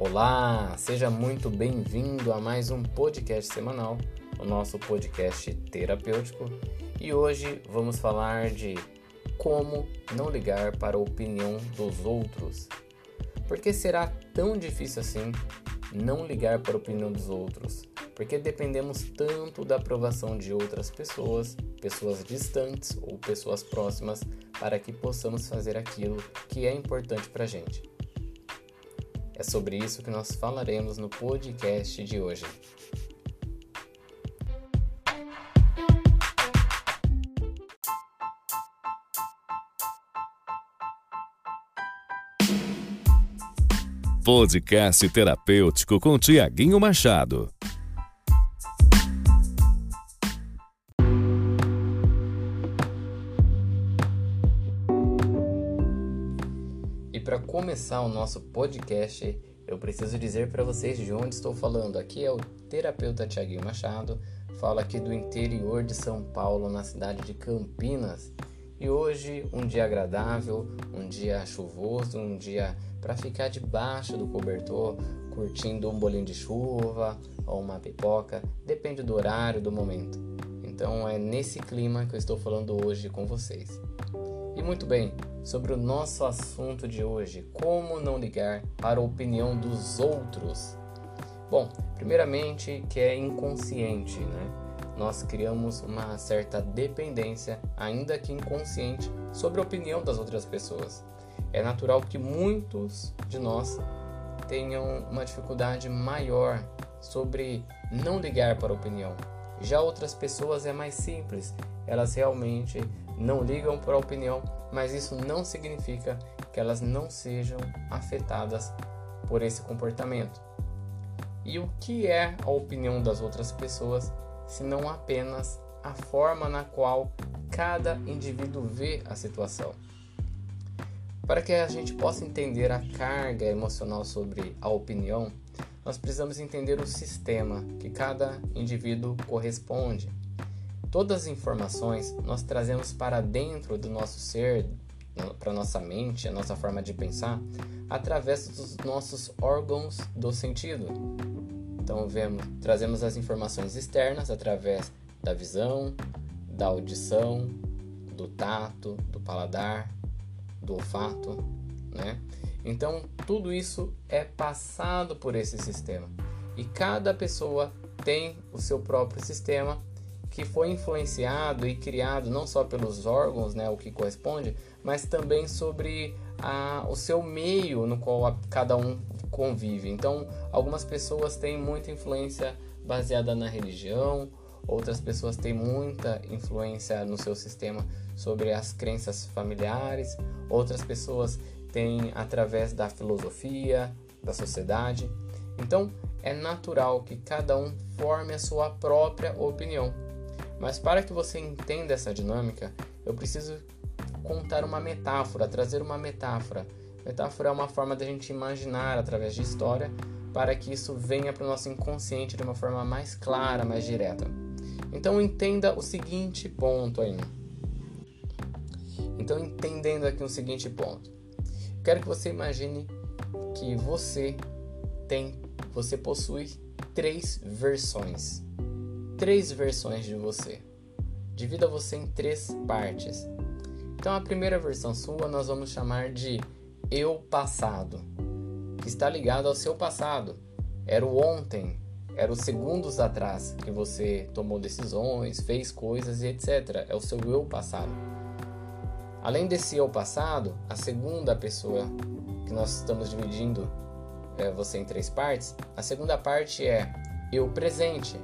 Olá, seja muito bem-vindo a mais um podcast semanal, o nosso podcast terapêutico. E hoje vamos falar de como não ligar para a opinião dos outros. Por que será tão difícil assim não ligar para a opinião dos outros? Porque dependemos tanto da aprovação de outras pessoas, pessoas distantes ou pessoas próximas, para que possamos fazer aquilo que é importante para a gente. É sobre isso que nós falaremos no podcast de hoje. Podcast terapêutico com Tiaguinho Machado. Começar o nosso podcast, eu preciso dizer para vocês de onde estou falando. Aqui é o terapeuta Tiaguinho Machado, falo aqui do interior de São Paulo, na cidade de Campinas. E hoje, um dia agradável, um dia chuvoso, um dia para ficar debaixo do cobertor, curtindo um bolinho de chuva ou uma pipoca, depende do horário, do momento. Então é nesse clima que eu estou falando hoje com vocês. E muito bem, sobre o nosso assunto de hoje, como não ligar para a opinião dos outros. Bom, primeiramente que é inconsciente, né? Nós criamos uma certa dependência, ainda que inconsciente, sobre a opinião das outras pessoas. É natural que muitos de nós tenham uma dificuldade maior sobre não ligar para a opinião. Já outras pessoas é mais simples, elas realmente não ligam para a opinião, mas isso não significa que elas não sejam afetadas por esse comportamento. E o que é a opinião das outras pessoas, se não apenas a forma na qual cada indivíduo vê a situação? Para que a gente possa entender a carga emocional sobre a opinião, nós precisamos entender o sistema que cada indivíduo corresponde. Todas as informações nós trazemos para dentro do nosso ser, para nossa mente, a nossa forma de pensar, através dos nossos órgãos do sentido. Então vemos, trazemos as informações externas através da visão, da audição, do tato, do paladar, do olfato, né? Então tudo isso é passado por esse sistema e cada pessoa tem o seu próprio sistema que foi influenciado e criado não só pelos órgãos, né, o que corresponde, mas também sobre a, o seu meio no qual a, cada um convive. Então, algumas pessoas têm muita influência baseada na religião, outras pessoas têm muita influência no seu sistema sobre as crenças familiares, outras pessoas têm através da filosofia, da sociedade. Então, é natural que cada um forme a sua própria opinião. Mas para que você entenda essa dinâmica, eu preciso contar uma metáfora, trazer uma metáfora. Metáfora é uma forma de a gente imaginar através de história para que isso venha para o nosso inconsciente de uma forma mais clara, mais direta. Então entenda o seguinte ponto aí. Então entendendo aqui o seguinte ponto. Quero que você imagine que você tem, você possui três versões três versões de você. Divida você em três partes. Então, a primeira versão sua nós vamos chamar de eu passado, que está ligado ao seu passado. Era o ontem, era os segundos atrás que você tomou decisões, fez coisas e etc. É o seu eu passado. Além desse eu passado, a segunda pessoa que nós estamos dividindo é, você em três partes, a segunda parte é eu presente,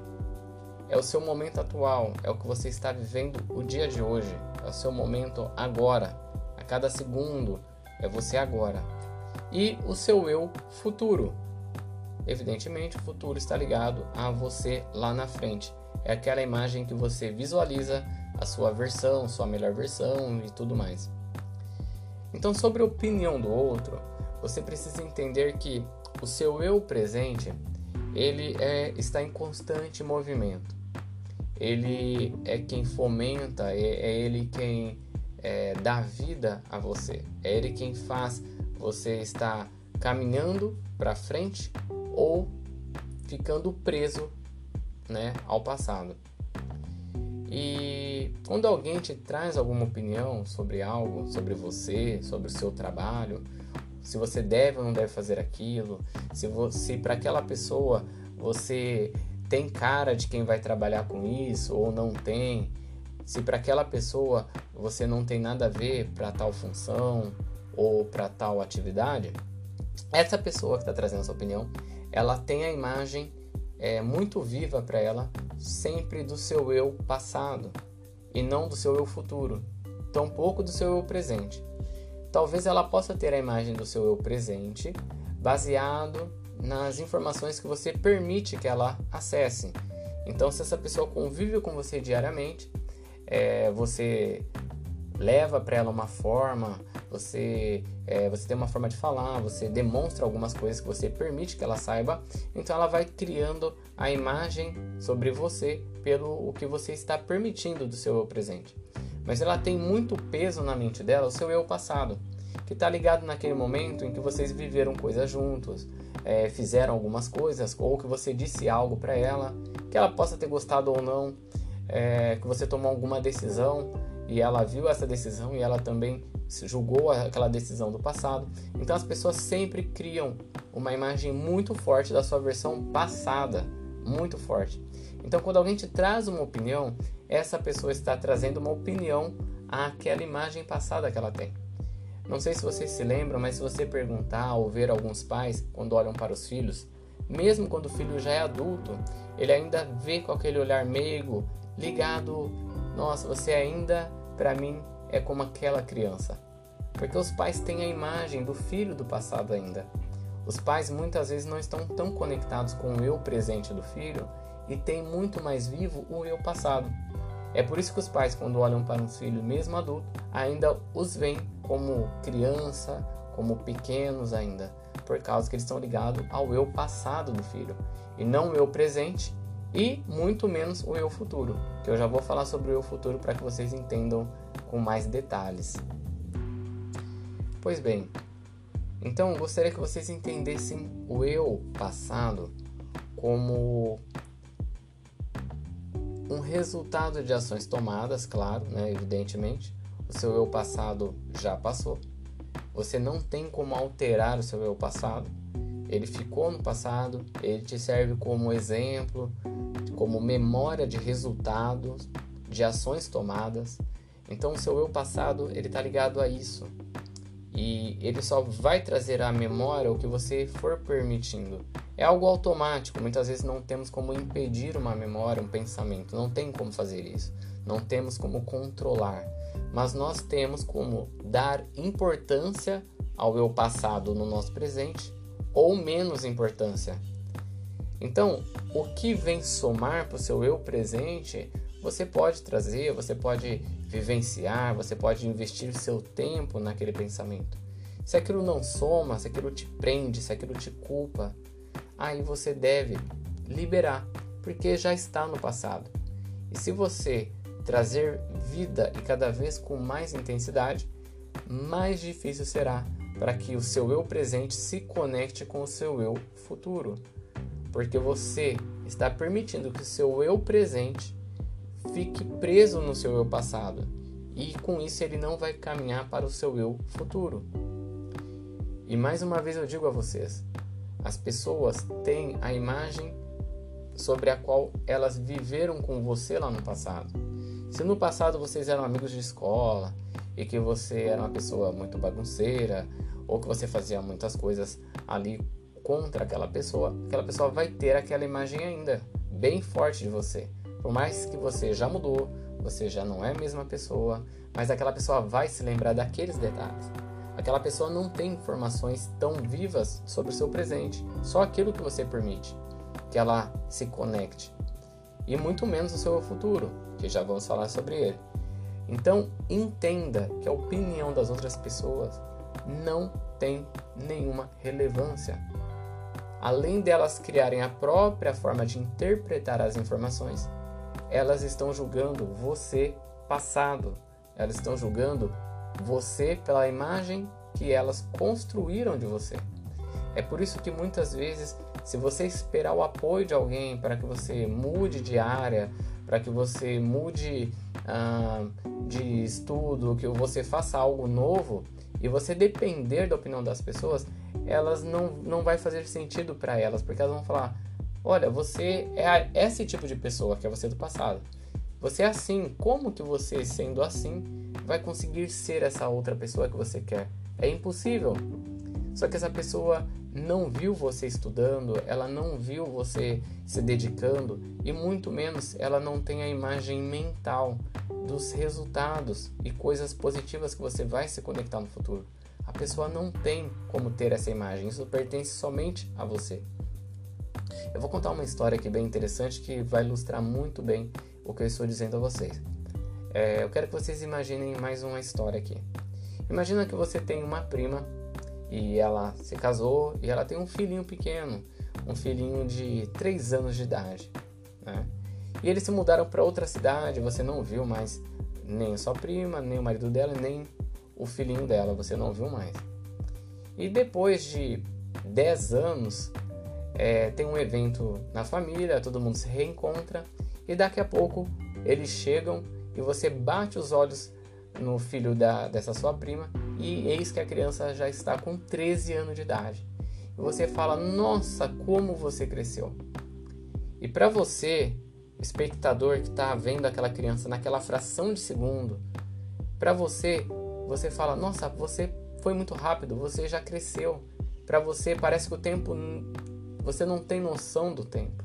é o seu momento atual, é o que você está vivendo o dia de hoje, é o seu momento agora, a cada segundo, é você agora. E o seu eu futuro. Evidentemente, o futuro está ligado a você lá na frente. É aquela imagem que você visualiza a sua versão, sua melhor versão e tudo mais. Então, sobre a opinião do outro, você precisa entender que o seu eu presente ele é, está em constante movimento ele é quem fomenta, é, é ele quem é, dá vida a você, é ele quem faz você estar caminhando para frente ou ficando preso né, ao passado. E quando alguém te traz alguma opinião sobre algo, sobre você, sobre o seu trabalho, se você deve ou não deve fazer aquilo, se, se para aquela pessoa você tem cara de quem vai trabalhar com isso ou não tem, se para aquela pessoa você não tem nada a ver para tal função ou para tal atividade, essa pessoa que está trazendo essa opinião, ela tem a imagem é, muito viva para ela sempre do seu eu passado e não do seu eu futuro, tampouco do seu eu presente. Talvez ela possa ter a imagem do seu eu presente baseado nas informações que você permite que ela acesse. Então, se essa pessoa convive com você diariamente, é, você leva para ela uma forma, você, é, você tem uma forma de falar, você demonstra algumas coisas que você permite que ela saiba, então ela vai criando a imagem sobre você pelo o que você está permitindo do seu eu presente. Mas ela tem muito peso na mente dela, o seu eu passado, que está ligado naquele momento em que vocês viveram coisas juntos, é, fizeram algumas coisas, ou que você disse algo para ela, que ela possa ter gostado ou não, é, que você tomou alguma decisão e ela viu essa decisão e ela também julgou aquela decisão do passado. Então as pessoas sempre criam uma imagem muito forte da sua versão passada, muito forte. Então quando alguém te traz uma opinião, essa pessoa está trazendo uma opinião àquela imagem passada que ela tem. Não sei se vocês se lembram, mas se você perguntar ou ver alguns pais quando olham para os filhos, mesmo quando o filho já é adulto, ele ainda vê com aquele olhar meigo, ligado, nossa, você ainda para mim é como aquela criança. Porque os pais têm a imagem do filho do passado ainda. Os pais muitas vezes não estão tão conectados com o eu presente do filho e têm muito mais vivo o eu passado. É por isso que os pais, quando olham para um filho mesmo adulto, ainda os veem como criança, como pequenos ainda, por causa que eles estão ligados ao eu passado do filho e não o eu presente e muito menos o eu futuro, que eu já vou falar sobre o eu futuro para que vocês entendam com mais detalhes. Pois bem, então gostaria que vocês entendessem o eu passado como um resultado de ações tomadas, claro, né, evidentemente. O seu eu passado já passou. Você não tem como alterar o seu eu passado. Ele ficou no passado, ele te serve como exemplo, como memória de resultados, de ações tomadas. Então o seu eu passado, ele está ligado a isso. E ele só vai trazer à memória o que você for permitindo. É algo automático, muitas vezes não temos como impedir uma memória, um pensamento, não tem como fazer isso. Não temos como controlar, mas nós temos como dar importância ao eu passado no nosso presente ou menos importância. Então, o que vem somar para o seu eu presente, você pode trazer, você pode vivenciar, você pode investir seu tempo naquele pensamento. Se aquilo não soma, se aquilo te prende, se aquilo te culpa, aí você deve liberar, porque já está no passado. E se você trazer vida e cada vez com mais intensidade, mais difícil será para que o seu eu presente se conecte com o seu eu futuro. Porque você está permitindo que o seu eu presente fique preso no seu eu passado e com isso ele não vai caminhar para o seu eu futuro. E mais uma vez eu digo a vocês: as pessoas têm a imagem sobre a qual elas viveram com você lá no passado. Se no passado vocês eram amigos de escola e que você era uma pessoa muito bagunceira ou que você fazia muitas coisas ali contra aquela pessoa, aquela pessoa vai ter aquela imagem ainda bem forte de você. Por mais que você já mudou, você já não é a mesma pessoa, mas aquela pessoa vai se lembrar daqueles detalhes. Aquela pessoa não tem informações tão vivas sobre o seu presente, só aquilo que você permite que ela se conecte. E muito menos o seu futuro, que já vamos falar sobre ele. Então, entenda que a opinião das outras pessoas não tem nenhuma relevância. Além delas criarem a própria forma de interpretar as informações, elas estão julgando você passado. Elas estão julgando você pela imagem que elas construíram de você. É por isso que muitas vezes, se você esperar o apoio de alguém para que você mude de área, para que você mude ah, de estudo, que você faça algo novo, e você depender da opinião das pessoas, elas não, não vai fazer sentido para elas, porque elas vão falar: olha, você é esse tipo de pessoa que é você do passado. Você é assim, como que você, sendo assim, vai conseguir ser essa outra pessoa que você quer? É impossível. Só que essa pessoa não viu você estudando, ela não viu você se dedicando e muito menos ela não tem a imagem mental dos resultados e coisas positivas que você vai se conectar no futuro. A pessoa não tem como ter essa imagem, isso pertence somente a você. Eu vou contar uma história aqui bem interessante que vai ilustrar muito bem o que eu estou dizendo a vocês. É, eu quero que vocês imaginem mais uma história aqui. Imagina que você tem uma prima e ela se casou e ela tem um filhinho pequeno, um filhinho de 3 anos de idade. Né? E eles se mudaram para outra cidade, você não viu mais nem sua prima, nem o marido dela, nem o filhinho dela, você não viu mais. E depois de 10 anos, é, tem um evento na família, todo mundo se reencontra e daqui a pouco eles chegam e você bate os olhos no filho da, dessa sua prima e eis que a criança já está com 13 anos de idade. E você fala: Nossa, como você cresceu! E para você, espectador que está vendo aquela criança naquela fração de segundo, para você, você fala: Nossa, você foi muito rápido, você já cresceu. Para você, parece que o tempo. Você não tem noção do tempo.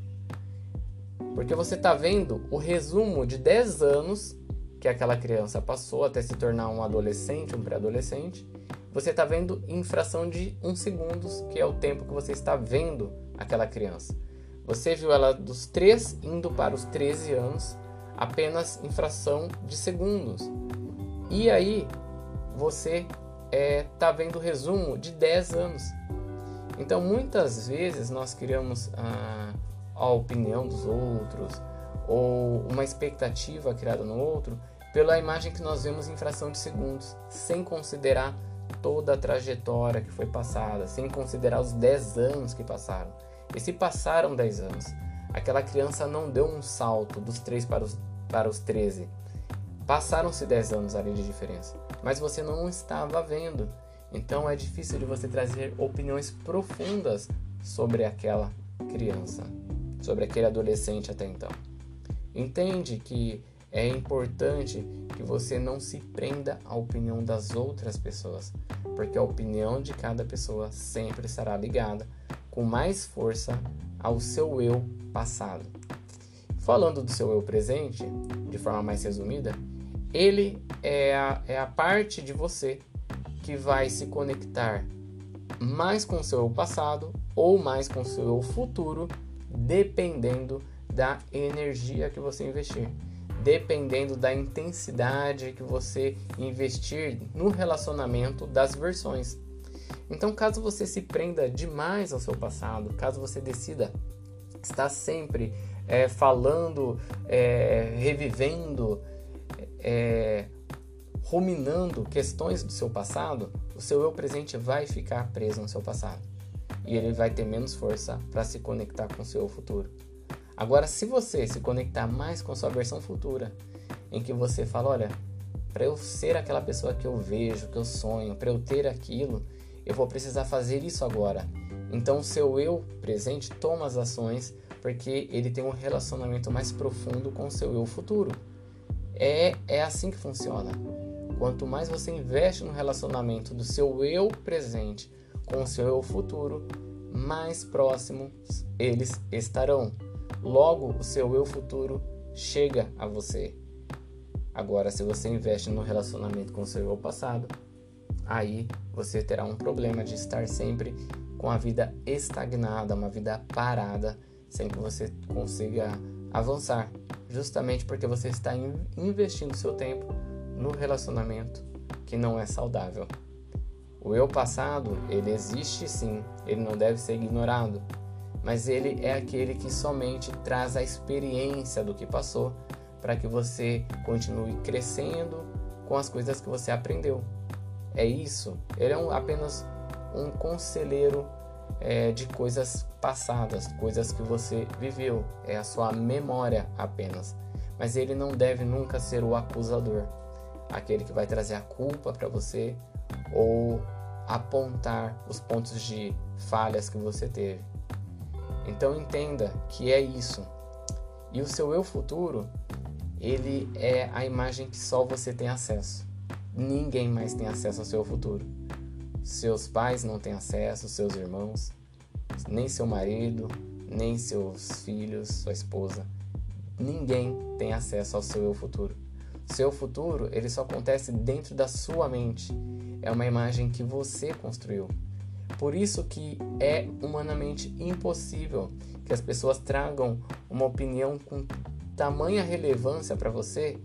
Porque você está vendo o resumo de 10 anos que aquela criança passou até se tornar um adolescente, um pré-adolescente, você está vendo em fração de um segundo, que é o tempo que você está vendo aquela criança. Você viu ela dos 3 indo para os 13 anos, apenas em fração de segundos. E aí você está é, tá vendo o resumo de 10 anos. Então muitas vezes nós criamos a, a opinião dos outros ou uma expectativa criada no outro pela imagem que nós vemos em fração de segundos, sem considerar toda a trajetória que foi passada, sem considerar os 10 anos que passaram. E se passaram 10 anos, aquela criança não deu um salto dos 3 para os, para os 13. Passaram-se 10 anos ali de diferença, mas você não estava vendo. Então é difícil de você trazer opiniões profundas sobre aquela criança, sobre aquele adolescente até então. Entende que é importante que você não se prenda à opinião das outras pessoas, porque a opinião de cada pessoa sempre estará ligada com mais força ao seu eu passado. Falando do seu eu presente, de forma mais resumida, ele é a, é a parte de você que vai se conectar mais com o seu eu passado ou mais com o seu eu futuro, dependendo da energia que você investir dependendo da intensidade que você investir no relacionamento das versões. Então, caso você se prenda demais ao seu passado, caso você decida estar sempre é, falando, é, revivendo, é, ruminando questões do seu passado, o seu eu presente vai ficar preso no seu passado e ele vai ter menos força para se conectar com o seu futuro. Agora, se você se conectar mais com sua versão futura, em que você fala, olha, para eu ser aquela pessoa que eu vejo, que eu sonho, para eu ter aquilo, eu vou precisar fazer isso agora. Então, seu eu presente toma as ações porque ele tem um relacionamento mais profundo com seu eu futuro. É, é assim que funciona. Quanto mais você investe no relacionamento do seu eu presente com o seu eu futuro, mais próximos eles estarão. Logo, o seu eu futuro chega a você. Agora, se você investe no relacionamento com o seu eu passado, aí você terá um problema de estar sempre com a vida estagnada, uma vida parada, sem que você consiga avançar, justamente porque você está investindo seu tempo no relacionamento que não é saudável. O eu passado, ele existe sim, ele não deve ser ignorado, mas ele é aquele que somente traz a experiência do que passou para que você continue crescendo com as coisas que você aprendeu. É isso. Ele é um, apenas um conselheiro é, de coisas passadas, coisas que você viveu, é a sua memória apenas. Mas ele não deve nunca ser o acusador, aquele que vai trazer a culpa para você ou apontar os pontos de falhas que você teve. Então entenda que é isso. E o seu eu futuro, ele é a imagem que só você tem acesso. Ninguém mais tem acesso ao seu futuro. Seus pais não têm acesso, seus irmãos, nem seu marido, nem seus filhos, sua esposa. Ninguém tem acesso ao seu eu futuro. Seu futuro, ele só acontece dentro da sua mente. É uma imagem que você construiu. Por isso que é humanamente impossível que as pessoas tragam uma opinião com tamanha relevância para você,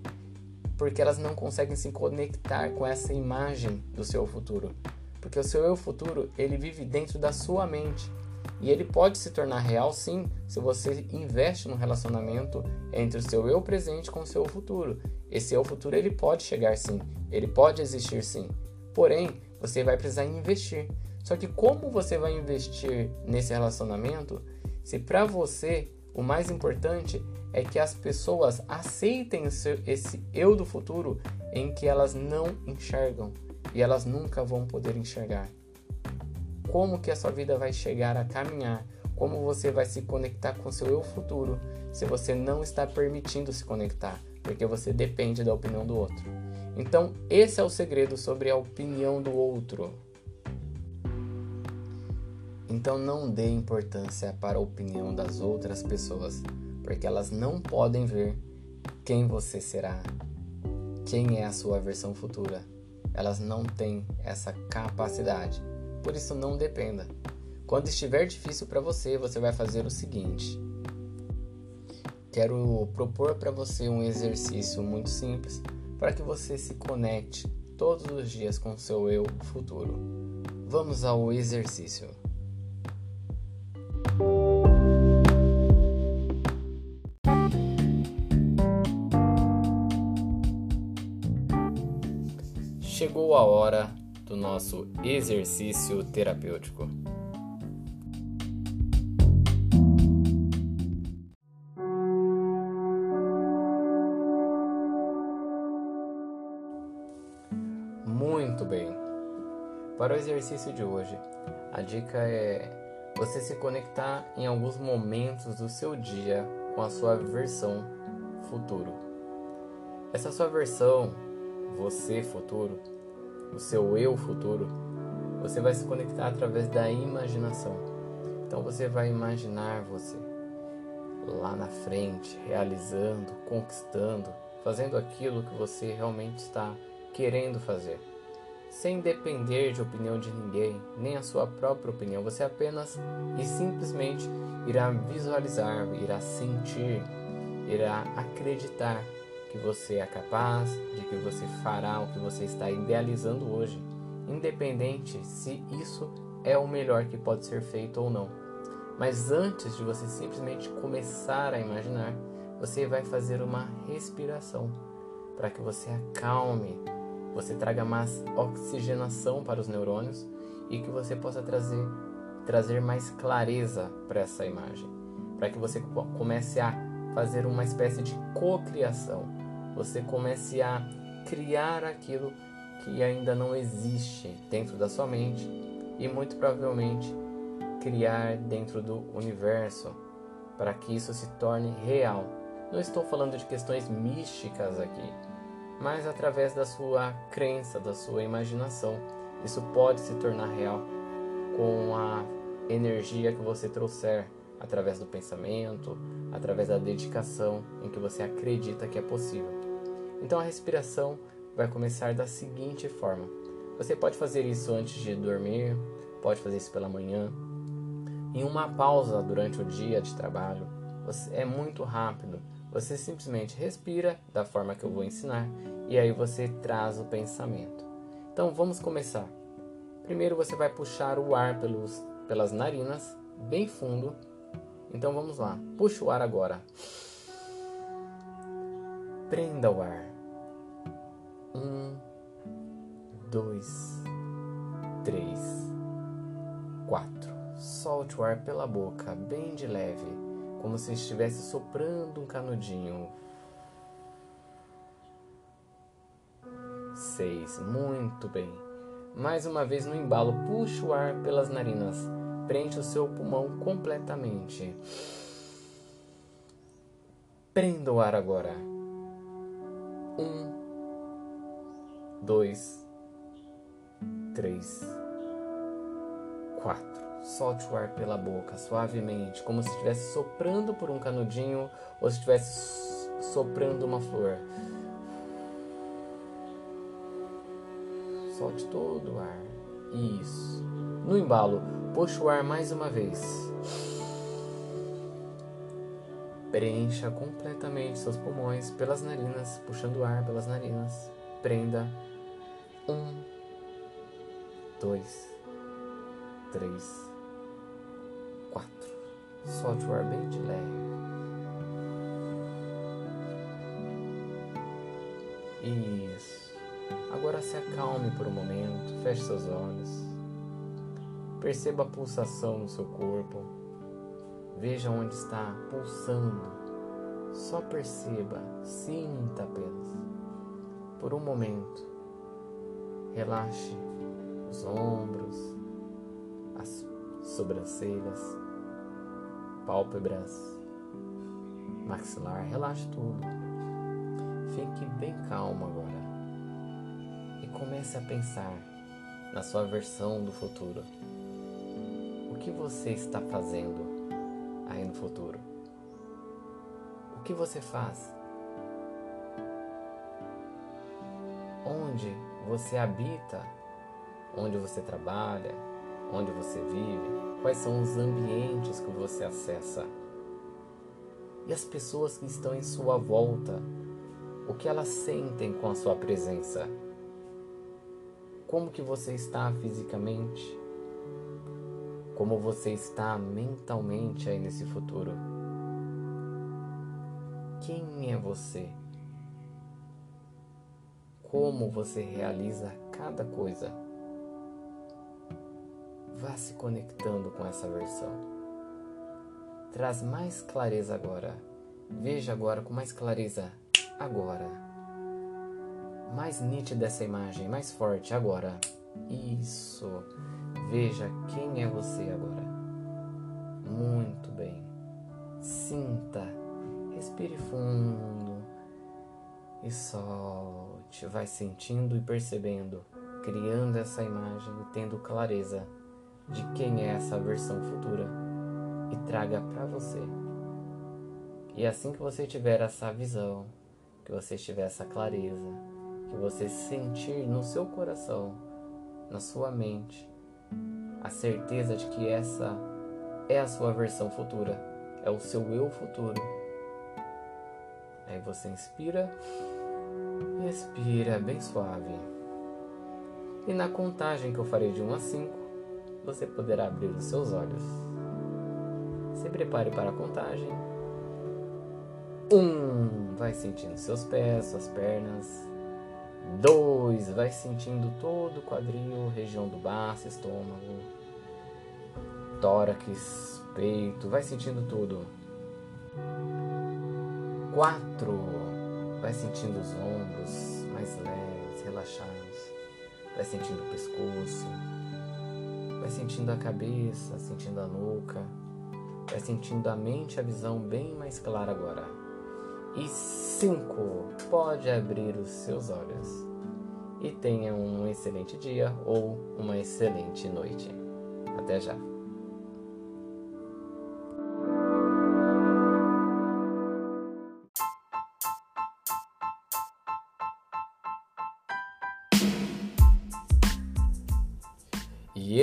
porque elas não conseguem se conectar com essa imagem do seu futuro. Porque o seu eu futuro, ele vive dentro da sua mente. E ele pode se tornar real sim, se você investe no relacionamento entre o seu eu presente com o seu futuro. Esse eu futuro ele pode chegar sim, ele pode existir sim. Porém, você vai precisar investir. Só que como você vai investir nesse relacionamento se para você o mais importante é que as pessoas aceitem esse eu do futuro em que elas não enxergam? e elas nunca vão poder enxergar. Como que a sua vida vai chegar a caminhar? Como você vai se conectar com seu eu futuro se você não está permitindo se conectar, porque você depende da opinião do outro. Então, esse é o segredo sobre a opinião do outro. Então, não dê importância para a opinião das outras pessoas, porque elas não podem ver quem você será, quem é a sua versão futura elas não têm essa capacidade. Por isso, não dependa. Quando estiver difícil para você, você vai fazer o seguinte: quero propor para você um exercício muito simples para que você se conecte todos os dias com seu eu futuro. Vamos ao exercício. A hora do nosso exercício terapêutico. Muito bem. Para o exercício de hoje, a dica é você se conectar em alguns momentos do seu dia com a sua versão futuro. Essa sua versão você futuro, o seu eu futuro, você vai se conectar através da imaginação. Então você vai imaginar você lá na frente, realizando, conquistando, fazendo aquilo que você realmente está querendo fazer, sem depender de opinião de ninguém, nem a sua própria opinião. Você apenas e simplesmente irá visualizar, irá sentir, irá acreditar que você é capaz, de que você fará o que você está idealizando hoje, independente se isso é o melhor que pode ser feito ou não. Mas antes de você simplesmente começar a imaginar, você vai fazer uma respiração para que você acalme, você traga mais oxigenação para os neurônios e que você possa trazer trazer mais clareza para essa imagem, para que você comece a fazer uma espécie de cocriação você comece a criar aquilo que ainda não existe dentro da sua mente e muito provavelmente criar dentro do universo para que isso se torne real. Não estou falando de questões místicas aqui, mas através da sua crença, da sua imaginação, isso pode se tornar real com a energia que você trouxer através do pensamento, através da dedicação em que você acredita que é possível. Então a respiração vai começar da seguinte forma: você pode fazer isso antes de dormir, pode fazer isso pela manhã, em uma pausa durante o dia de trabalho. é muito rápido. Você simplesmente respira da forma que eu vou ensinar e aí você traz o pensamento. Então vamos começar. Primeiro você vai puxar o ar pelos, pelas narinas, bem fundo. Então vamos lá. Puxa o ar agora. Prenda o ar. Um, dois, três, quatro. Solte o ar pela boca, bem de leve, como se estivesse soprando um canudinho. Seis, muito bem. Mais uma vez no embalo, puxe o ar pelas narinas, preenche o seu pulmão completamente. Prenda o ar agora. Um, dois, três, quatro. Solte o ar pela boca suavemente, como se estivesse soprando por um canudinho ou se estivesse soprando uma flor. Solte todo o ar. Isso. No embalo, puxe o ar mais uma vez. Preencha completamente seus pulmões pelas narinas, puxando o ar pelas narinas. Prenda. Um, dois, três, quatro. Solte o ar bem de leve. Isso. Agora se acalme por um momento, feche seus olhos. Perceba a pulsação no seu corpo. Veja onde está pulsando. Só perceba, sinta apenas. Por um momento, relaxe os ombros, as sobrancelhas, pálpebras, maxilar, relaxe tudo. Fique bem calmo agora e comece a pensar na sua versão do futuro. O que você está fazendo aí no futuro? O que você faz? Onde você habita? Onde você trabalha? Onde você vive? Quais são os ambientes que você acessa? E as pessoas que estão em sua volta? O que elas sentem com a sua presença? Como que você está fisicamente? Como você está mentalmente aí nesse futuro? Quem é você? Como você realiza cada coisa? Vá se conectando com essa versão. Traz mais clareza agora. Veja agora com mais clareza agora. Mais nítida essa imagem, mais forte agora. Isso. Veja quem é você agora. Muito bem. Sinta. Respire fundo. E solte. Vai sentindo e percebendo, criando essa imagem e tendo clareza de quem é essa versão futura e traga para você. E assim que você tiver essa visão, que você tiver essa clareza, que você sentir no seu coração, na sua mente, a certeza de que essa é a sua versão futura, é o seu eu futuro. Aí você inspira expira bem suave. E na contagem que eu farei de 1 a 5, você poderá abrir os seus olhos. Se prepare para a contagem. 1. Vai sentindo seus pés, suas pernas. 2. Vai sentindo todo o quadril, região do baço, estômago, tórax, peito. Vai sentindo tudo. 4. Vai sentindo os ombros mais leves, relaxados. Vai sentindo o pescoço. Vai sentindo a cabeça, sentindo a nuca. Vai sentindo a mente a visão bem mais clara agora. E 5. Pode abrir os seus olhos. E tenha um excelente dia ou uma excelente noite. Até já!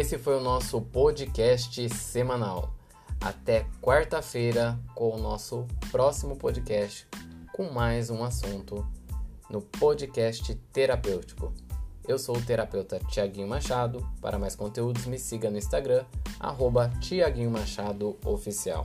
Esse foi o nosso podcast semanal. Até quarta-feira com o nosso próximo podcast com mais um assunto no podcast terapêutico. Eu sou o terapeuta Tiaguinho Machado. Para mais conteúdos, me siga no Instagram, Tiaguinho Machado Oficial.